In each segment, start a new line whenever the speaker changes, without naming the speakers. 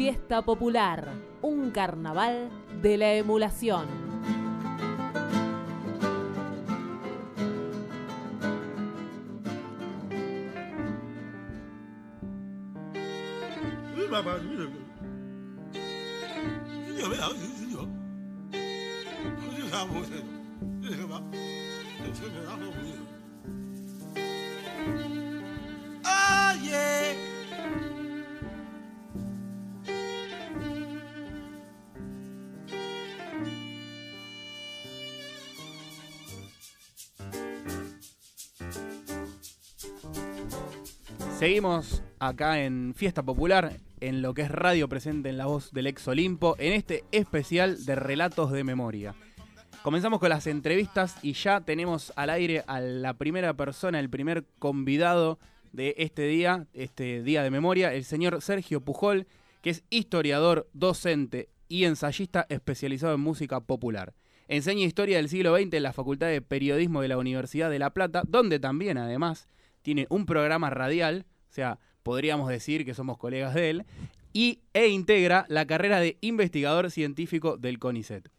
Fiesta Popular, un carnaval de la emulación.
Seguimos acá en Fiesta Popular, en lo que es radio presente en la voz del ex Olimpo, en este especial de relatos de memoria. Comenzamos con las entrevistas y ya tenemos al aire a la primera persona, el primer convidado de este día, este día de memoria, el señor Sergio Pujol, que es historiador, docente y ensayista especializado en música popular. Enseña historia del siglo XX en la Facultad de Periodismo de la Universidad de La Plata, donde también además tiene un programa radial, o sea, podríamos decir que somos colegas de él, y, e integra la carrera de investigador científico del CONICET.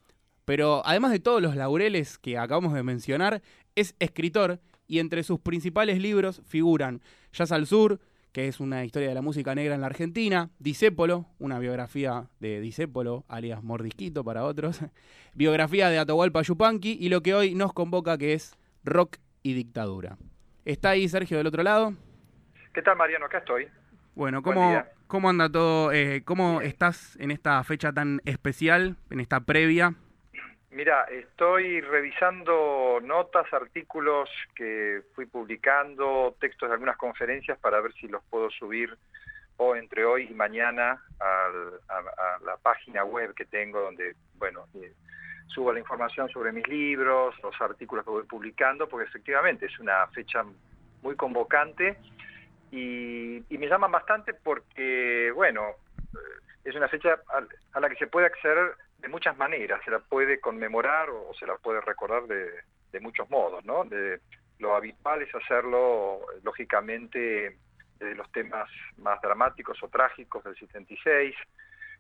Pero además de todos los laureles que acabamos de mencionar, es escritor y entre sus principales libros figuran Jazz al Sur, que es una historia de la música negra en la Argentina, Disépolo, una biografía de Disépolo, alias Mordisquito para otros, biografía de Atahualpa Yupanqui y lo que hoy nos convoca que es rock y dictadura. ¿Está ahí Sergio del otro lado?
¿Qué tal, Mariano? Acá estoy.
Bueno,
Buen
¿cómo. ¿cómo anda todo? Eh, ¿Cómo estás en esta fecha tan especial, en esta previa?
Mira, estoy revisando notas, artículos que fui publicando, textos de algunas conferencias para ver si los puedo subir o entre hoy y mañana al- a, a la página web que tengo donde, bueno, subo la información sobre mis libros, los artículos que voy publicando, porque efectivamente es una fecha muy convocante y, me llaman bastante porque, bueno, eh, es una fecha al- a la que se puede acceder de muchas maneras, se la puede conmemorar o se la puede recordar de, muchos modos, ¿no? Lo habitual es hacerlo, lógicamente, de los temas más dramáticos o trágicos del 76,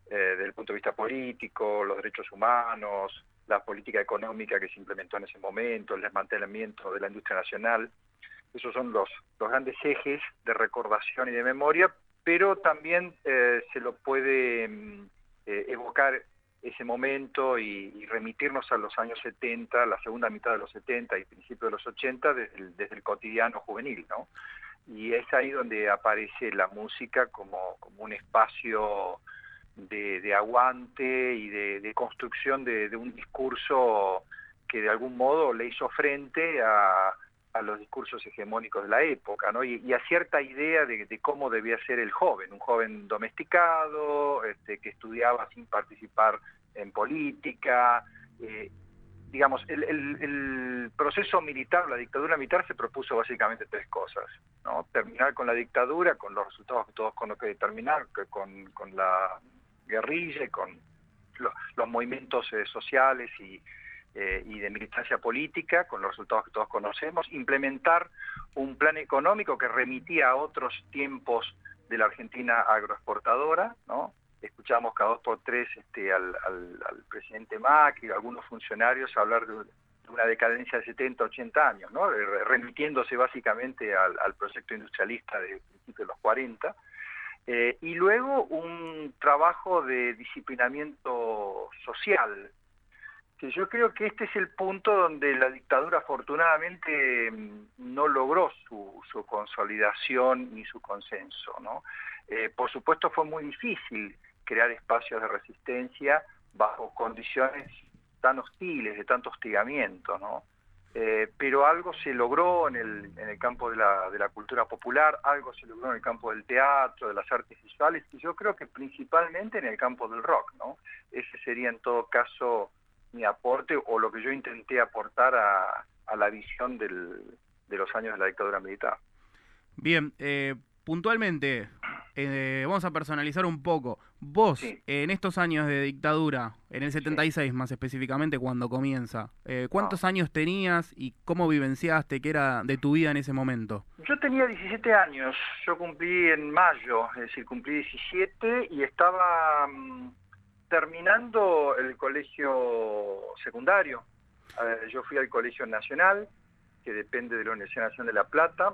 eh, desde el punto de vista político, los derechos humanos, la política económica que se implementó en ese momento, el desmantelamiento de la industria nacional. Esos son los, los grandes ejes de recordación y de memoria, pero también eh, se lo puede mm, eh, evocar ese momento y, remitirnos a los años 70, la segunda mitad de los 70 y principios de los 80 desde el, desde el cotidiano juvenil, ¿no? Y es ahí donde aparece la música como, como un espacio de, aguante y de, construcción de, un discurso que de algún modo le hizo frente a, los discursos hegemónicos de la época, ¿no? Y, a cierta idea de, cómo debía ser el joven, un joven domesticado, este, que estudiaba sin participar en política. eh, digamos, el, el- el proceso militar, la dictadura militar se propuso básicamente tres cosas, ¿no? Terminar con la dictadura, con los resultados que todos conocen terminar, con, con la guerrilla y con lo- los movimientos eh, sociales y, eh, y de militancia política, con los resultados que todos conocemos, implementar un plan económico que remitía a otros tiempos de la Argentina agroexportadora, ¿no? Escuchamos cada dos por tres este, al, al- al presidente Macri, a algunos funcionarios hablar de, una decadencia de 70, 80 años, ¿no? Re- remitiéndose básicamente al, al proyecto industrialista de principios de los 40. Eh, y luego un trabajo de disciplinamiento social, que yo creo que este es el punto donde la dictadura afortunadamente mm, no logró su, consolidación ni su consenso. ¿no? Eh, por supuesto fue muy difícil crear espacios de resistencia bajo condiciones tan hostiles, de tanto hostigamiento, ¿no? Eh, pero algo se logró en el, en el campo de la, de la cultura popular, algo se logró en el campo del teatro, de las artes visuales, y yo creo que principalmente en el campo del rock, ¿no? Ese sería en todo caso mi aporte o lo que yo intenté aportar a, a la visión del, de los años de la dictadura militar.
Bien, eh, puntualmente, eh, vamos a personalizar un poco. Vos, en estos años de dictadura, en el 76 más específicamente, cuando comienza, eh, ¿cuántos ah. años tenías y cómo vivenciaste? ¿Qué era de tu vida en ese momento?
Yo tenía 17 años, yo cumplí en mayo, es decir, cumplí 17 y estaba mm, terminando el colegio secundario. yo fui al Colegio Nacional, que depende de la Universidad Nacional de La Plata,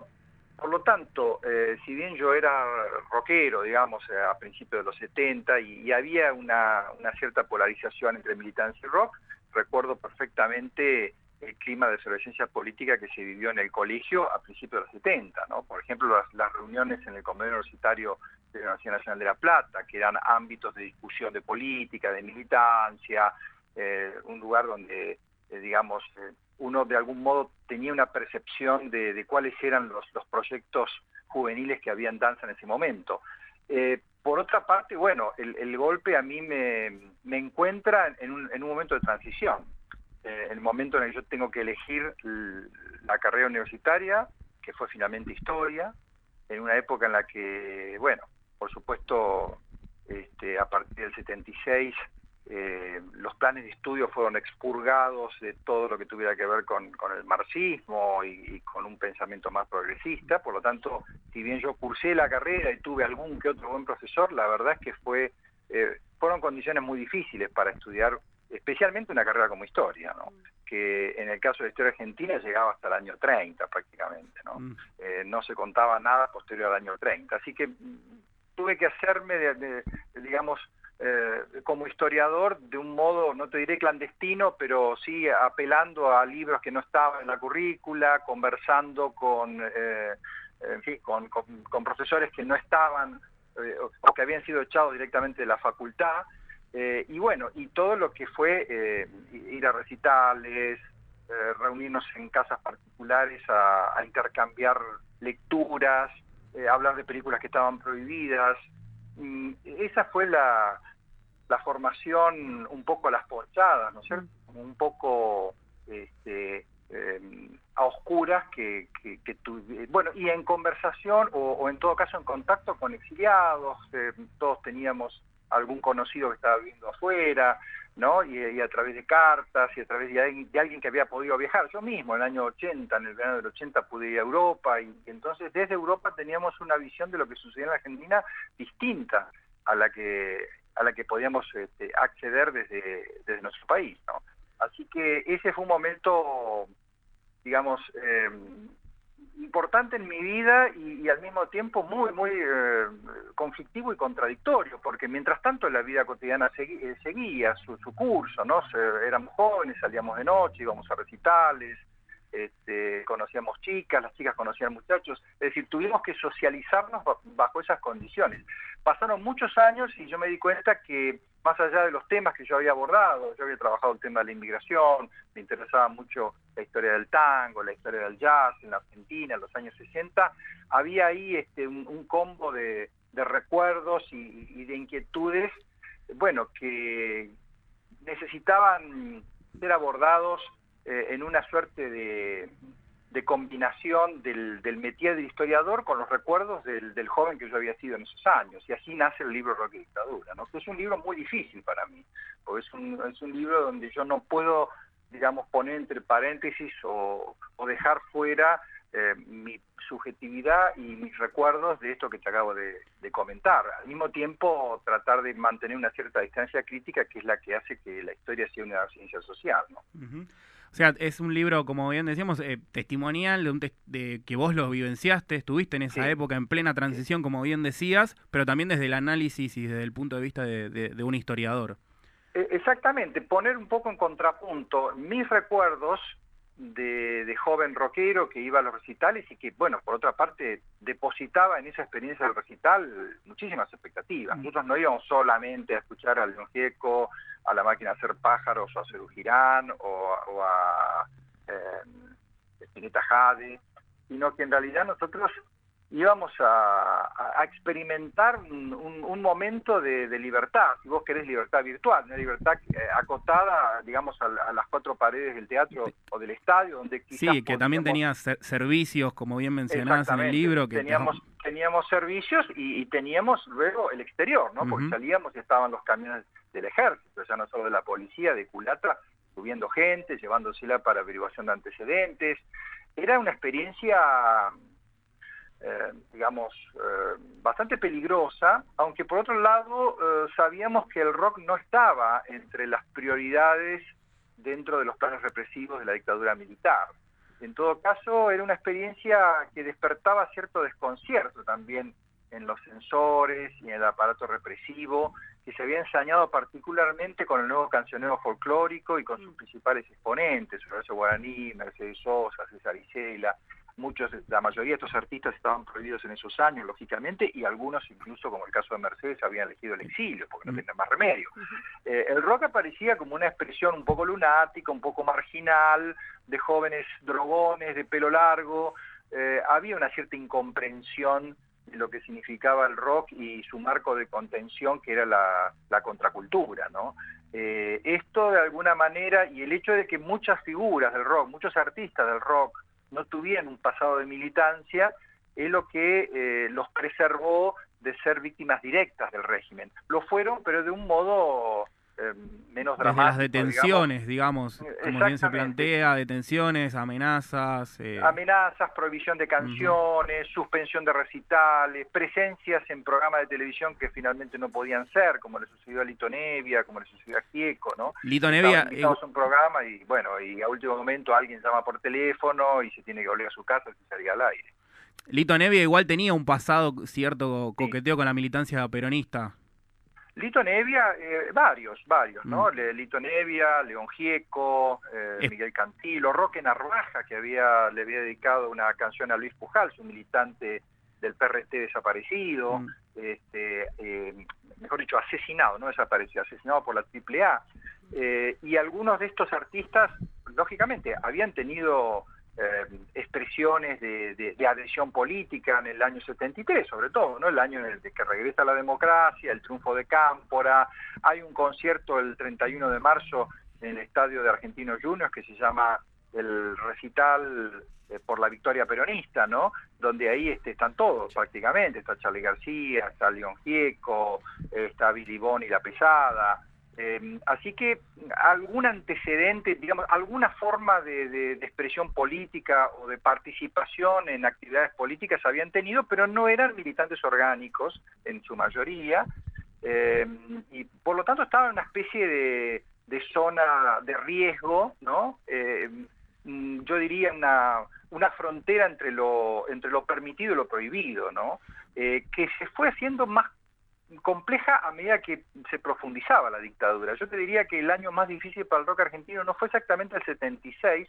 por lo tanto, eh, si bien yo era rockero, digamos, eh, a principios de los 70 y, había una, cierta polarización entre militancia y rock, recuerdo perfectamente el clima de efervescencia política que se vivió en el colegio a principios de los 70, ¿no? Por ejemplo, las, reuniones en el Convenio Universitario de la Universidad Nacional de La Plata, que eran ámbitos de discusión de política, de militancia, eh, un lugar donde, digamos, uno de algún modo tenía una percepción de, cuáles eran los, proyectos juveniles que había en danza en ese momento. Eh, por otra parte, bueno, el, golpe a mí me, encuentra en un, momento de transición, eh, el momento en el que yo tengo que elegir la carrera universitaria, que fue finalmente historia, en una época en la que, bueno, por supuesto, este, a partir del 76 eh, los planes de estudio fueron expurgados de todo lo que tuviera que ver con, el marxismo y, con un pensamiento más progresista, por lo tanto, si bien yo cursé la carrera y tuve algún que otro buen profesor, la verdad es que fue eh, fueron condiciones muy difíciles para estudiar, especialmente una carrera como historia, ¿no? que en el caso de la historia argentina llegaba hasta el año 30 prácticamente, ¿no? Mm. Eh, no se contaba nada posterior al año 30, así que mm, tuve que hacerme, de, digamos, eh, como historiador de un modo, no te diré clandestino, pero sí apelando a libros que no estaban en la currícula, conversando con, eh, con, profesores que no estaban eh, o que habían sido echados directamente de la facultad. y bueno, y todo lo que fue ir a recitales, reunirnos en casas particulares a intercambiar lecturas, hablar de películas que estaban prohibidas, y esa fue la, la formación un poco a las porchadas, ¿no es cierto? un poco este, eh, a oscuras que, que, bueno, y en conversación o, en todo caso en contacto con exiliados, eh, todos teníamos algún conocido que estaba viviendo afuera, ¿no? Y, a través de cartas y a través de, alguien que había podido viajar. Yo mismo, en el año 80, en el verano del 80, pude ir a Europa y, entonces desde Europa teníamos una visión de lo que sucedía en la Argentina distinta a la que a la que podíamos este, acceder desde, desde nuestro país. ¿no? Así que ese fue un momento, digamos, eh, importante en mi vida y, al mismo tiempo muy, muy eh, conflictivo y contradictorio, porque mientras tanto la vida cotidiana eh, seguía su, su curso, ¿no? éramos jóvenes, salíamos de noche, íbamos a recitales, este, conocíamos chicas, las chicas conocían muchachos, es decir, tuvimos que socializarnos bajo esas condiciones. Pasaron muchos años y yo me di cuenta que más allá de los temas que yo había abordado, yo había trabajado el tema de la inmigración, me interesaba mucho la historia del tango, la historia del jazz en la Argentina en los años 60, había ahí este, un, combo de, recuerdos y de inquietudes, bueno, que necesitaban ser abordados eh, en una suerte de, combinación del, del métier del historiador con los recuerdos del, joven que yo había sido en esos años. Y así nace el libro Rock y Dictadura, ¿no? que es un libro muy difícil para mí, porque es un, es un libro donde yo no puedo, digamos, poner entre paréntesis o, dejar fuera eh, mi subjetividad y mis recuerdos de esto que te acabo de, comentar. Al mismo tiempo, tratar de mantener una cierta distancia crítica, que es la que hace que la historia sea una ciencia social. ¿no?
O sea, es un libro, como bien decíamos, eh, testimonial de, un de, que vos lo vivenciaste, estuviste en esa época en plena transición, como bien decías, pero también desde el análisis y desde el punto de vista de, un historiador.
E, exactamente, poner un poco en contrapunto mis recuerdos de, joven rockero que iba a los recitales y que, bueno, por otra parte, depositaba en esa experiencia del recital muchísimas expectativas. Mm. Nosotros no íbamos solamente a escuchar al León Gieco, a la máquina a hacer pájaros, o a hacer Girán, o, o a eh, Spinetta Jade, sino que en realidad nosotros íbamos a, experimentar un, momento de, libertad, si vos querés libertad virtual, una libertad eh, acotada, digamos, a, las cuatro paredes del teatro o del estadio, donde
Sí, que también tenía servicios, como bien mencionabas en el libro.
Que teníamos, teníamos servicios y, teníamos luego el exterior, ¿no? Porque salíamos y estaban los camiones del ejército, ya no solo de la policía, de culatra, subiendo gente, llevándosela para averiguación de antecedentes. Era una experiencia, eh, digamos, eh, bastante peligrosa, aunque por otro lado eh, sabíamos que el rock no estaba entre las prioridades dentro de los planes represivos de la dictadura militar. En todo caso, era una experiencia que despertaba cierto desconcierto también en los sensores y en el aparato represivo, que se había ensañado particularmente con el nuevo cancionero folclórico y con sus principales exponentes, Horacio Guaraní, Mercedes Sosa, César Isela, muchos, la mayoría de estos artistas estaban prohibidos en esos años, lógicamente, y algunos, incluso como el caso de Mercedes, habían elegido el exilio, porque no tenían más remedio. Eh, el rock aparecía como una expresión un poco lunática, un poco marginal, de jóvenes drogones, de pelo largo, eh, había una cierta incomprensión de lo que significaba el rock y su marco de contención, que era la, contracultura, ¿no? Eh, esto de alguna manera, y el hecho de que muchas figuras del rock, muchos artistas del rock, no tuvieran un pasado de militancia, es lo que eh, los preservó de ser víctimas directas del régimen. Lo fueron, pero de un modo eh, menos dramático.
las detenciones, digamos, como bien se plantea, detenciones, amenazas.
Eh... Amenazas, prohibición de canciones, suspensión de recitales, presencias en programas de televisión que finalmente no podían ser, como le sucedió a Lito Nevia, como le sucedió a Gieco, ¿no?
Lito Nevia...
Estamos un programa y bueno, y a último momento alguien llama por teléfono y se tiene que volver a su casa y salir al aire.
Lito Nevia igual tenía un pasado cierto coqueteo con la militancia peronista.
Lito Nevia, eh, varios, varios, ¿no? Mm. Lito Nevia, León Gieco, eh, Miguel Cantilo, Roque Narvaja, que había, le había dedicado una canción a Luis Pujal, su militante del PRT desaparecido, mm. este, eh, mejor dicho, asesinado, no desaparecido, asesinado por la AAA. y algunos de estos artistas, lógicamente, habían tenido eh, expresiones de, adhesión política en el año 73, sobre todo, ¿no? el año en el que regresa la democracia, el triunfo de Cámpora. Hay un concierto el 31 de marzo en el estadio de Argentinos Juniors que se llama el recital eh, por la victoria peronista, ¿no? Donde ahí este, están todos prácticamente, está Charlie García, está León Gieco, está Billy Boni La Pesada, eh, así que algún antecedente, digamos, alguna forma de, expresión política o de participación en actividades políticas habían tenido, pero no eran militantes orgánicos en su mayoría, eh, y por lo tanto estaban en una especie de, zona de riesgo, ¿no? Eh, mm, yo diría una, una frontera entre lo, entre lo permitido y lo prohibido, ¿no? que se fue haciendo más compleja a medida que se profundizaba la dictadura. Yo te diría que el año más difícil para el rock argentino no fue exactamente el 76,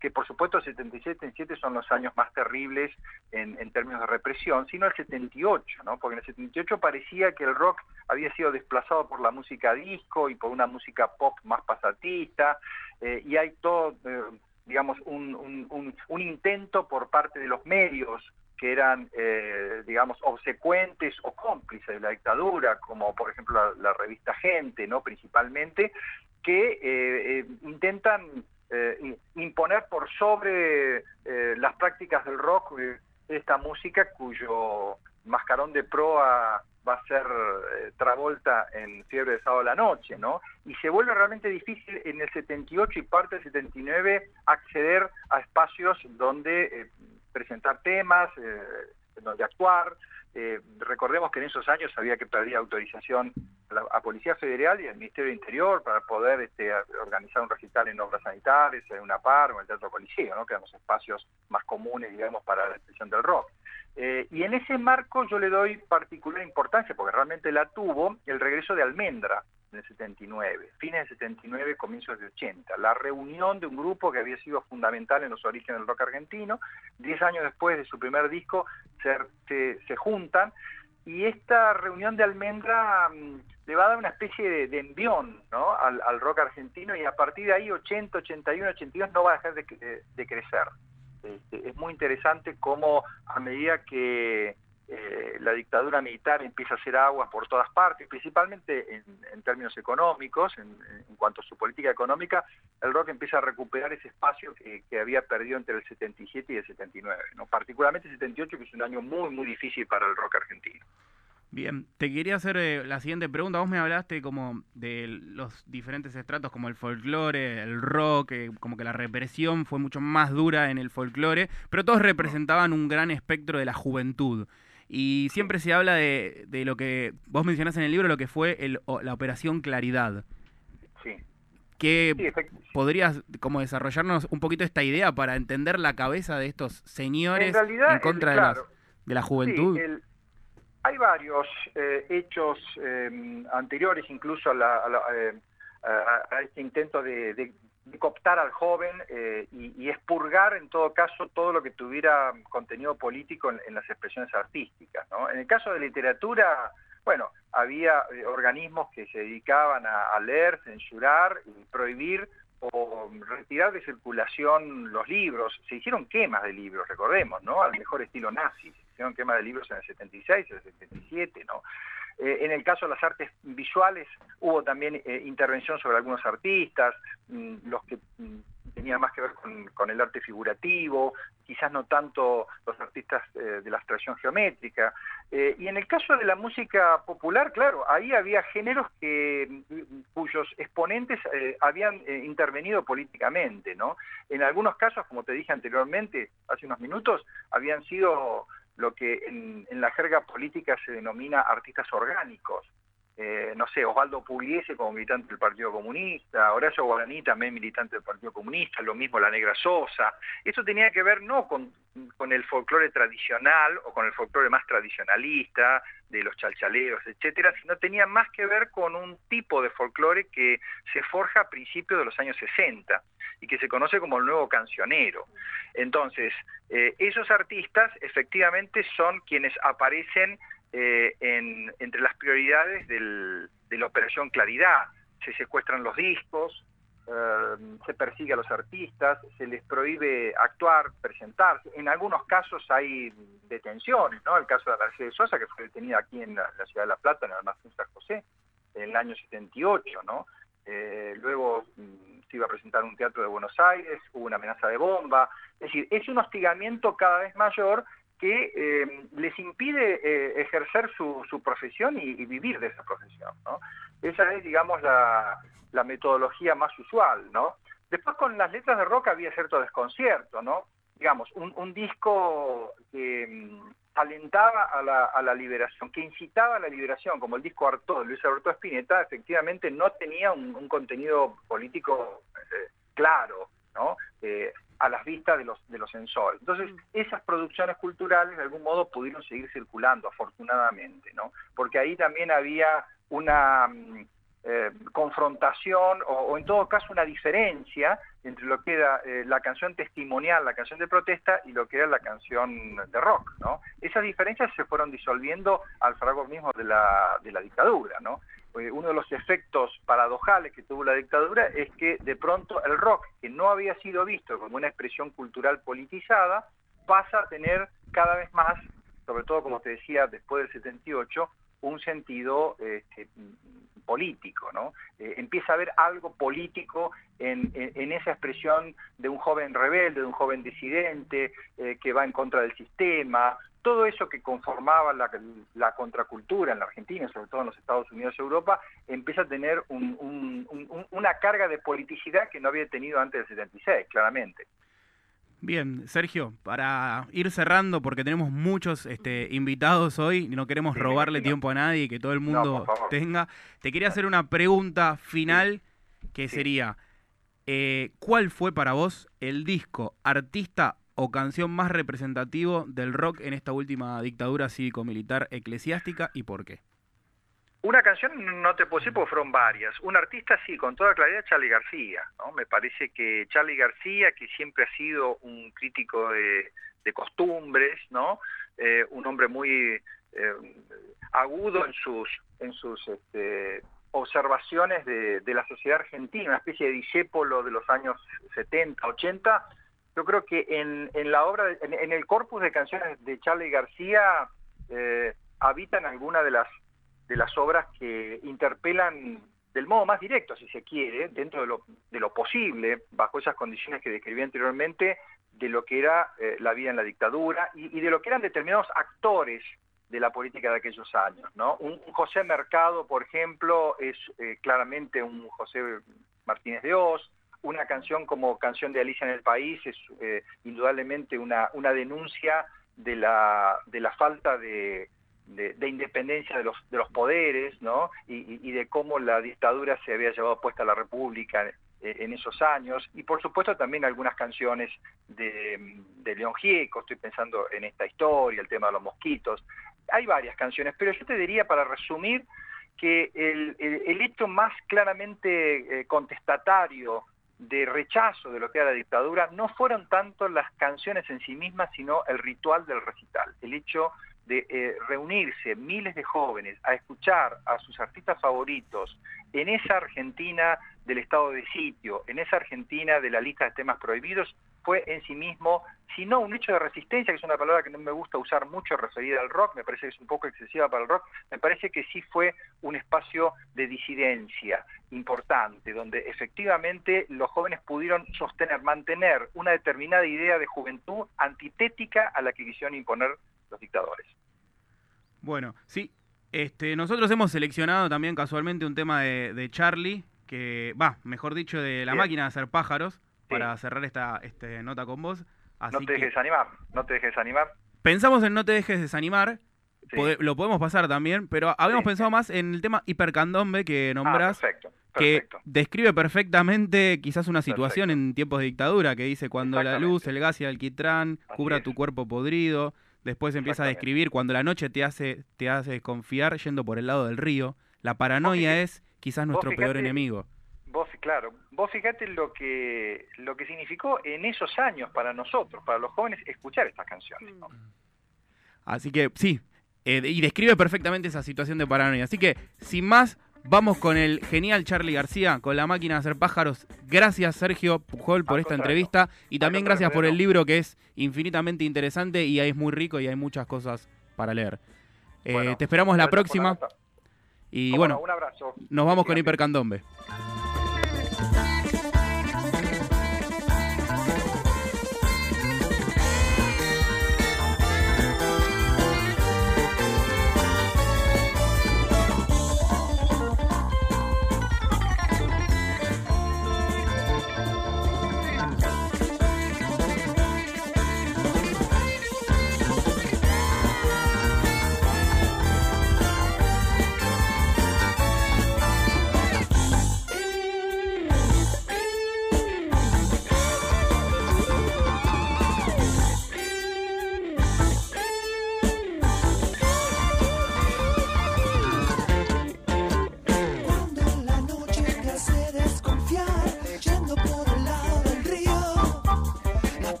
que por supuesto el 77 y 77 son los años más terribles en, términos de represión, sino el 78, ¿no? porque en el 78 parecía que el rock había sido desplazado por la música disco y por una música pop más pasatista, eh, y hay todo, eh, digamos, un, un intento por parte de los medios que eran, eh, digamos, obsecuentes o cómplices de la dictadura, como por ejemplo la, revista Gente, ¿no? Principalmente, que eh, eh, intentan imponer por sobre las prácticas del rock esta música cuyo mascarón de proa va a ser Travolta en Fiebre de Sábado a la Noche, ¿no? Y se vuelve realmente difícil en el 78 y parte del 79 acceder a espacios donde presentar temas, eh, donde actuar. Eh, recordemos que en esos años había que pedir autorización a, Policía Federal y al Ministerio de Interior para poder este, organizar un recital en obras sanitarias, en una par o en el Teatro Policía, ¿no? que eran los espacios más comunes, digamos, para la expresión del rock. Eh, y en ese marco yo le doy particular importancia, porque realmente la tuvo, el regreso de Almendra, en el 79, fines del 79, comienzos de 80, la reunión de un grupo que había sido fundamental en los orígenes del rock argentino, diez años después de su primer disco se, juntan y esta reunión de Almendra mm, le va a dar una especie de, envión ¿no? al, rock argentino y a partir de ahí 80, 81, 82 no va a dejar de, crecer. Este, es muy interesante cómo a medida que eh, la dictadura militar empieza a hacer aguas por todas partes, principalmente en, términos económicos, en, cuanto a su política económica, el rock empieza a recuperar ese espacio que, había perdido entre el 77 y el 79, ¿no? particularmente el 78, que es un año muy, muy difícil para el rock argentino.
Bien, te quería hacer eh, la siguiente pregunta. Vos me hablaste como de los diferentes estratos, como el folclore, el rock, eh, como que la represión fue mucho más dura en el folclore, pero todos representaban un gran espectro de la juventud. Y siempre se habla de, lo que vos mencionás en el libro, lo que fue la Operación Claridad.
Sí.
¿Qué podrías como desarrollarnos un poquito esta idea para entender la cabeza de estos señores en, contra de, la, juventud?
Hay varios eh, hechos em, anteriores incluso eh, a, este intento de, cooptar al joven eh, y, expurgar en todo caso todo lo que tuviera contenido político en, las expresiones artísticas. En el caso de literatura, bueno, había organismos que se dedicaban a, leer, censurar y prohibir o retirar de circulación los libros. Se hicieron quemas de libros, recordemos, ¿no? Al mejor estilo nazi hicieron quema de libros en el 76, en el 77, ¿no? Eh, en el caso de las artes visuales hubo también eh, intervención sobre algunos artistas, mm, los que mm, tenían más que ver con, el arte figurativo, quizás no tanto los artistas eh, de la abstracción geométrica. y en el caso de la música popular, claro, ahí había géneros que, mm, cuyos exponentes habían intervenido políticamente, ¿no? En algunos casos, como te dije anteriormente, hace unos minutos, habían sido lo que en, la jerga política se denomina artistas orgánicos. Eh, no sé, Osvaldo Pugliese como militante del Partido Comunista, Horacio Guaraní también militante del Partido Comunista, lo mismo la Negra Sosa. Eso tenía que ver no con, con el folclore tradicional o con el folclore más tradicionalista, de los chalchaleos, etcétera, sino tenía más que ver con un tipo de folclore que se forja a principios de los años 60 y que se conoce como el nuevo cancionero. Entonces, eh, esos artistas efectivamente son quienes aparecen eh, entre las prioridades de la Operación Claridad. Se secuestran los discos, eh, se persigue a los artistas, se les prohíbe actuar, presentarse. En algunos casos hay detenciones, ¿no? El caso de Mercedes Sosa, que fue detenida aquí en la, ciudad de La Plata, en el almacén San José, en el año 78, ¿no? luego mm, iba a presentar un teatro de Buenos Aires, hubo una amenaza de bomba, es decir, es un hostigamiento cada vez mayor que eh, les impide eh, ejercer su, profesión y, vivir de esa profesión. ¿no? Esa es, digamos, la, metodología más usual. ¿no? Después con las letras de rock había cierto desconcierto, ¿no? Digamos, un, disco que mm, alentaba a la, liberación, que incitaba a la liberación, como el disco Arto de Luis Alberto Spinetta, efectivamente no tenía un, contenido político eh, claro, ¿no? a las vistas de los, de los sensores. Entonces, mm. esas producciones culturales de algún modo pudieron seguir circulando, afortunadamente, ¿no? Porque ahí también había una mm, eh, confrontación o, en todo caso una diferencia entre lo que era eh, la canción testimonial, la canción de protesta y lo que era la canción de rock, ¿no? Esas diferencias se fueron disolviendo al fragor mismo de la, de la dictadura, ¿no? Eh, uno de los efectos paradojales que tuvo la dictadura es que de pronto el rock, que no había sido visto como una expresión cultural politizada, pasa a tener cada vez más, sobre todo como te decía después del 78, un sentido este, político, ¿no? Eh, empieza a haber algo político en, esa expresión de un joven rebelde, de un joven disidente, eh, que va en contra del sistema, todo eso que conformaba la, contracultura en la Argentina, sobre todo en los Estados Unidos y Europa, empieza a tener una carga de politicidad que no había tenido antes del 76, claramente.
Bien, Sergio, para ir cerrando, porque tenemos muchos este, invitados hoy y no queremos robarle tiempo a nadie y que todo el mundo tenga, te quería hacer una pregunta final que sería, eh, ¿cuál fue para vos el disco, artista o canción más representativo del rock en esta última dictadura cívico-militar eclesiástica y por qué?
Una canción no te puedo decir porque fueron varias. Un artista sí, con toda claridad, Charlie García. ¿no? Me parece que Charlie García, que siempre ha sido un crítico de, costumbres, ¿no? Eh, un hombre muy eh, agudo en sus, en sus este, observaciones de, la sociedad argentina, una especie de discépolo de los años 70, 80. Yo creo que en, la obra, en, el corpus de canciones de Charlie García eh, habitan algunas de las de las obras que interpelan del modo más directo, si se quiere, dentro de lo, de lo posible, bajo esas condiciones que describí anteriormente, de lo que era eh, la vida en la dictadura y, de lo que eran determinados actores de la política de aquellos años. ¿no? Un, José Mercado, por ejemplo, es eh, claramente un José Martínez de Oz, una canción como Canción de Alicia en el País es eh, indudablemente una, una denuncia de la, de la falta de, de, independencia de los, de los poderes, ¿no? Y, de cómo la dictadura se había llevado puesta a la República en esos años, y por supuesto también algunas canciones de, de León Gieco, estoy pensando en esta historia, el tema de los mosquitos, hay varias canciones, pero yo te diría para resumir que el, el, hecho más claramente eh, contestatario de rechazo de lo que era la dictadura no fueron tanto las canciones en sí mismas, sino el ritual del recital, el hecho de eh, reunirse miles de jóvenes a escuchar a sus artistas favoritos en esa Argentina del estado de sitio, en esa Argentina de la lista de temas prohibidos, fue en sí mismo, si no un hecho de resistencia, que es una palabra que no me gusta usar mucho referida al rock, me parece que es un poco excesiva para el rock, me parece que sí fue un espacio de disidencia importante, donde efectivamente los jóvenes pudieron sostener, mantener una determinada idea de juventud antitética a la que quisieron imponer los dictadores.
Bueno, sí, este, nosotros hemos seleccionado también casualmente un tema de, Charlie, que va, mejor dicho, de la máquina de hacer pájaros, para cerrar esta este, nota con vos.
no te dejes desanimar, no te dejes desanimar.
Pensamos en No te dejes desanimar, lo podemos pasar también, pero habíamos pensado más en el tema hipercandombe que ah, nombras. Que describe perfectamente quizás una situación en tiempos de dictadura, que dice cuando la luz, el gas y el alquitrán cubra tu cuerpo podrido, Después empieza a describir cuando la noche te hace, te hace confiar yendo por el lado del río. La paranoia es quizás nuestro peor enemigo.
Vos, claro, vos fíjate lo que, lo que significó en esos años para nosotros, para los jóvenes, escuchar estas canciones.
Así que sí, eh, y describe perfectamente esa situación de paranoia. Así que, sin más, Vamos con el genial Charlie García, con la máquina de hacer pájaros. Gracias Sergio Pujol por esta entrevista y también gracias por el libro que es infinitamente interesante y es muy rico y hay muchas cosas para leer. Eh, te esperamos la próxima. Y bueno,
un abrazo.
nos vamos con Hipercandombe.